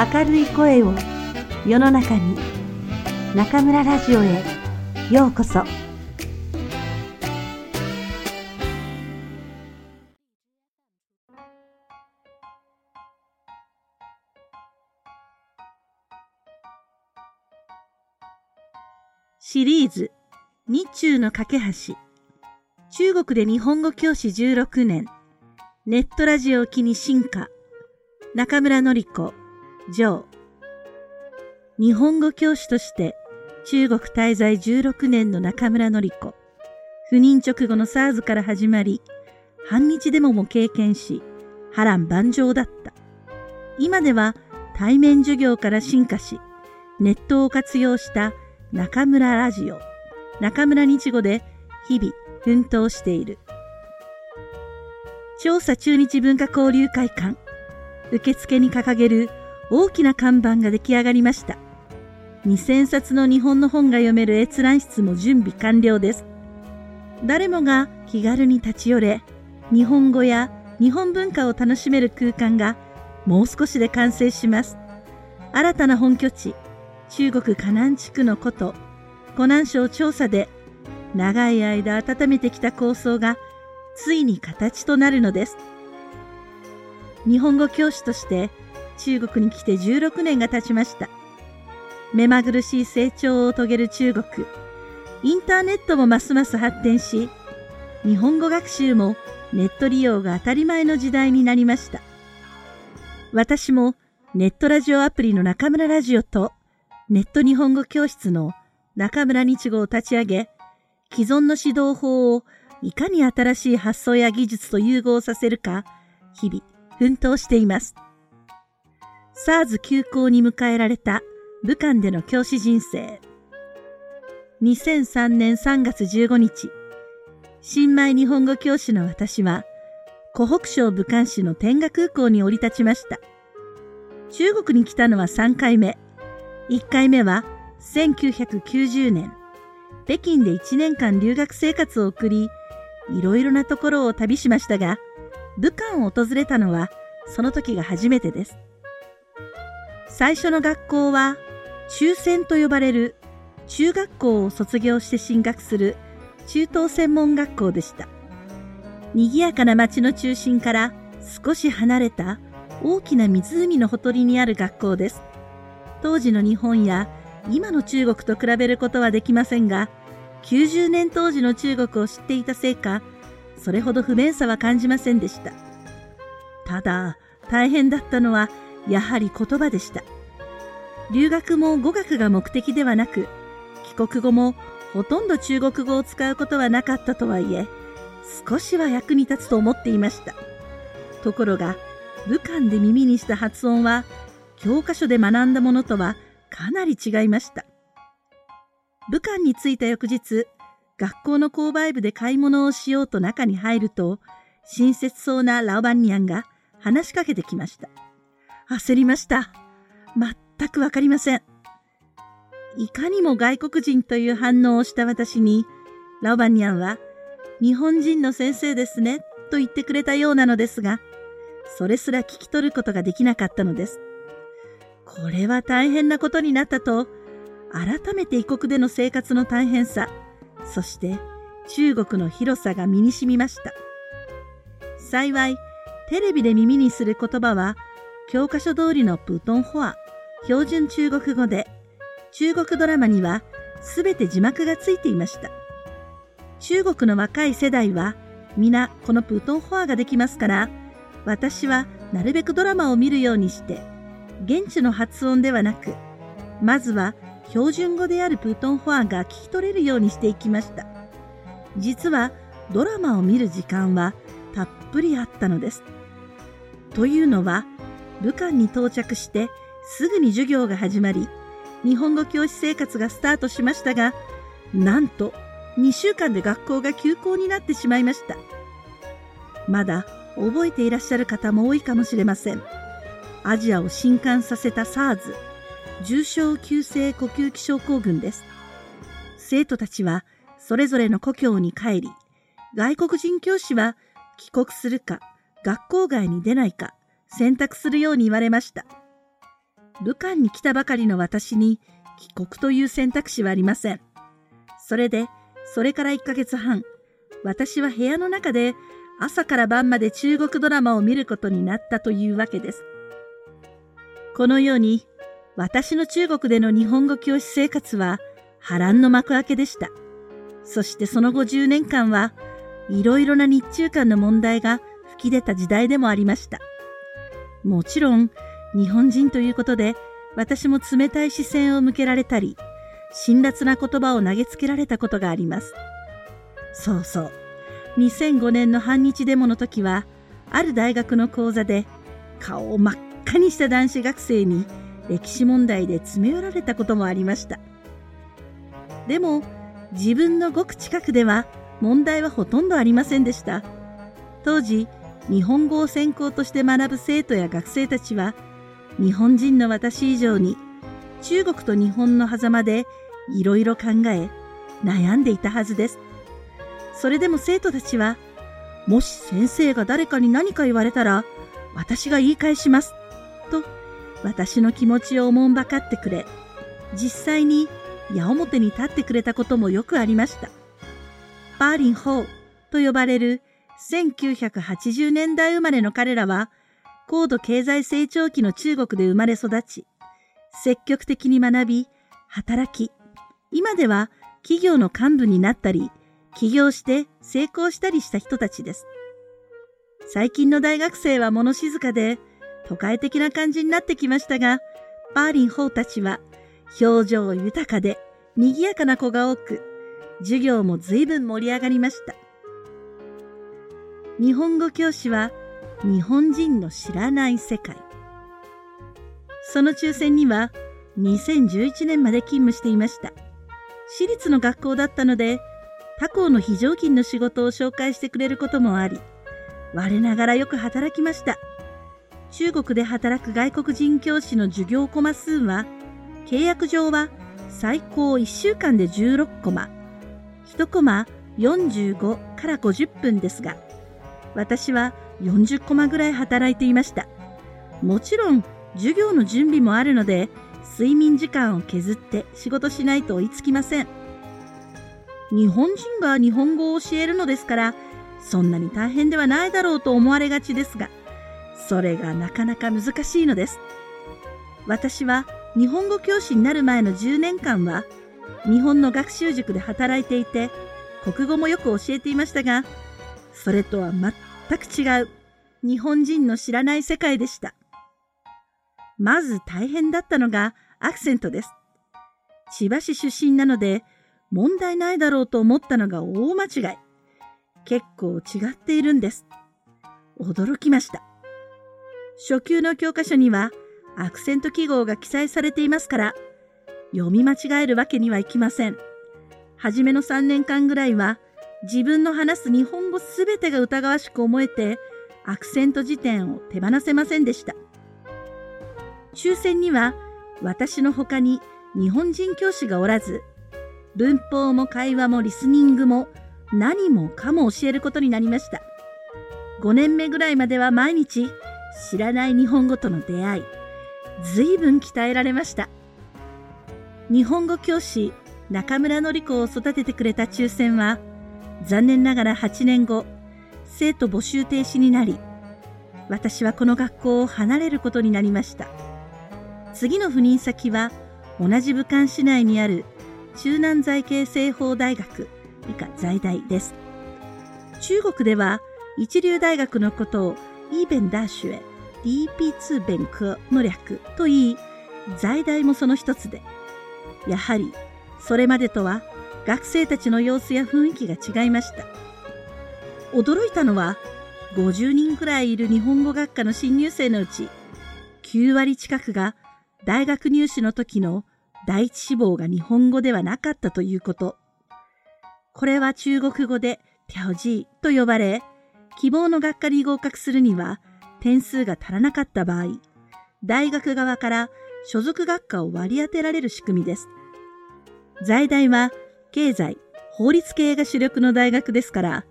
明るい声を世の中に中村ラジオへようこそ。シリーズ日中の架け橋。中国で日本語教師16年。ネットラジオを機に進化。中村のり子。ジョー日本語教師として中国滞在16年の中村のり子。不妊直後の SARS から始まり反日デモも経験し波乱万丈だった。今では対面授業から進化しネットを活用した中村ラジオ、中村日語で日々奮闘している。調査中日文化交流会館、受付に掲げる大きな看板が出来上がりました。2000冊の日本の本が読める閲覧室も準備完了です。誰もが気軽に立ち寄れ、日本語や日本文化を楽しめる空間がもう少しで完成します。新たな本拠地、中国河南地区の古都、湖南省調査で長い間温めてきた構想がついに形となるのです。日本語教師として中国に来て16年が経ちました。目まぐるしい成長を遂げる中国。インターネットもますます発展し、日本語学習もネット利用が当たり前の時代になりました。私もネットラジオアプリの中村ラジオとネット日本語教室の中村日語を立ち上げ、既存の指導法をいかに新しい発想や技術と融合させるか、日々奮闘しています。SARS 休校に迎えられた武漢での教師人生。2003年3月15日、新米日本語教師の私は、湖北省武漢市の天下空港に降り立ちました。中国に来たのは3回目。1回目は1990年、北京で1年間留学生活を送り、いろいろなところを旅しましたが、武漢を訪れたのはその時が初めてです。最初の学校は中専と呼ばれる中学校を卒業して進学する中等専門学校でした。賑やかな町の中心から少し離れた大きな湖のほとりにある学校です。当時の日本や今の中国と比べることはできませんが、90年当時の中国を知っていたせいか、それほど不便さは感じませんでした。ただ、大変だったのは、やはり言葉でした。留学も語学が目的ではなく、帰国後もほとんど中国語を使うことはなかったとはいえ、少しは役に立つと思っていました。ところが、武漢で耳にした発音は教科書で学んだものとはかなり違いました。武漢に着いた翌日、学校の購買部で買い物をしようと中に入ると、親切そうなラオバンニャンが話しかけてきました。焦りました。全くわかりません。いかにも外国人という反応をした私に、ラオバニャンは、日本人の先生ですね、と言ってくれたようなのですが、それすら聞き取ることができなかったのです。これは大変なことになったと、改めて異国での生活の大変さ、そして中国の広さが身に染みました。幸い、テレビで耳にする言葉は、教科書通りのプートンホア、標準中国語で、中国ドラマにはすべて字幕がついていました。中国の若い世代は皆このプートンホアができますから、私はなるべくドラマを見るようにして現地の発音ではなく、まずは標準語であるプートンホアが聞き取れるようにしていきました。実はドラマを見る時間はたっぷりあったのです。というのは、武漢に到着してすぐに授業が始まり、日本語教師生活がスタートしましたが、なんと2週間で学校が休校になってしまいました。まだ覚えていらっしゃる方も多いかもしれません。アジアを震撼させた SARS、重症急性呼吸器症候群です。生徒たちはそれぞれの故郷に帰り、外国人教師は帰国するか学校外に出ないか選択するように言われました。武漢に来たばかりの私に帰国という選択肢はありません。それで、それから1ヶ月半、私は部屋の中で朝から晩まで中国ドラマを見ることになったというわけです。このように、私の中国での日本語教師生活は波乱の幕開けでした。そしてその後10年間は、いろいろな日中間の問題が吹き出た時代でもありました。もちろん、日本人ということで、私も冷たい視線を向けられたり、辛辣な言葉を投げつけられたことがあります。そうそう。2005年の反日デモの時は、ある大学の講座で、顔を真っ赤にした男子学生に歴史問題で詰め寄られたこともありました。でも、自分のごく近くでは問題はほとんどありませんでした。当時、日本語を専攻として学ぶ生徒や学生たちは、日本人の私以上に中国と日本の狭間でいろいろ考え、悩んでいたはずです。それでも生徒たちは、もし先生が誰かに何か言われたら、私が言い返します。と、私の気持ちをおもんばかってくれ、実際に矢面に立ってくれたこともよくありました。パーリン・ホーと呼ばれる1980年代生まれの彼らは、高度経済成長期の中国で生まれ育ち、積極的に学び、働き、今では企業の幹部になったり、起業して成功したりした人たちです。最近の大学生は物静かで都会的な感じになってきましたが、パーリンホーたちは表情豊かで賑やかな子が多く、授業も随分盛り上がりました。日本語教師は日本人の知らない世界。その抽選には2011年まで勤務していました。私立の学校だったので他校の非常勤の仕事を紹介してくれることもあり、我ながらよく働きました。中国で働く外国人教師の授業コマ数は、契約上は最高1週間で16コマ、1コマ45から50分ですが、私は40コマぐらい働いていました。もちろん、授業の準備もあるので、睡眠時間を削って仕事しないと追いつきません。日本人が日本語を教えるのですから、そんなに大変ではないだろうと思われがちですが、それがなかなか難しいのです。私は日本語教師になる前の10年間は、日本の学習塾で働いていて、国語もよく教えていましたが、それとは全く違う日本人の知らない世界でした。まず大変だったのがアクセントです。千葉市出身なので、問題ないだろうと思ったのが大間違い。結構違っているんです。驚きました。初級の教科書にはアクセント記号が記載されていますから、読み間違えるわけにはいきません。はじめの3年間ぐらいは自分の話す日本語すべてが疑わしく思えて、アクセント辞典を手放せませんでした。抽選には私の他に日本人教師がおらず、文法も会話もリスニングも何もかも教えることになりました。5年目ぐらいまでは毎日知らない日本語との出会い、随分鍛えられました。日本語教師中村のり子を育ててくれた抽選は、残念ながら8年後、生徒募集停止になり、私はこの学校を離れることになりました。次の赴任先は、同じ武漢市内にある中南財系西方大学以下在大です。中国では一流大学のことをイーベンダーシュエ、DP2 勉科の略と言い、在大もその一つで、やはりそれまでとは学生たちの様子や雰囲気が違いました。驚いたのは、50人くらいいる日本語学科の新入生のうち、9割近くが大学入試の時の第一志望が日本語ではなかったということ。これは中国語でテャオジーと呼ばれ、希望の学科に合格するには点数が足らなかった場合、大学側から所属学科を割り当てられる仕組みです。在大は経済、法律系が主力の大学ですから、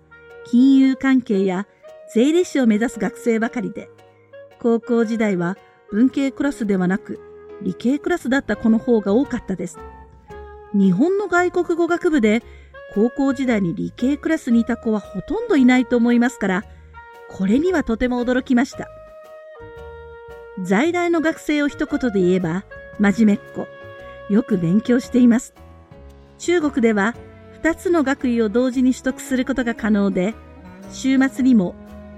金融関係や税理士を目指す学生ばかりで、高校時代は文系クラスではなく理系クラスだった子の方が多かったです。日本の外国語学部で高校時代に理系クラスにいた子はほとんどいないと思いますから、これにはとても驚きました。在大の学生を一言で言えば、真面目っ子、よく勉強しています。中国では2つの学位を同時に取得することが可能で、週末にも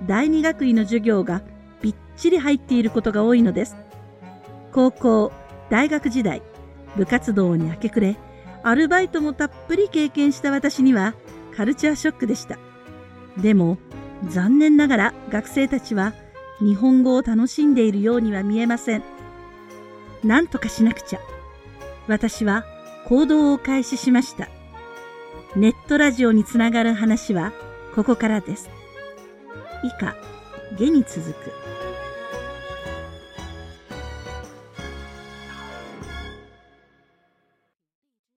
第二学位の授業がびっちり入っていることが多いのです。高校、大学時代、部活動に明け暮れ、アルバイトもたっぷり経験した私にはカルチャーショックでした。でも、残念ながら学生たちは日本語を楽しんでいるようには見えません。なんとかしなくちゃ。私は行動を開始しました。ネットラジオにつながる話はここからです。以下、下に続く。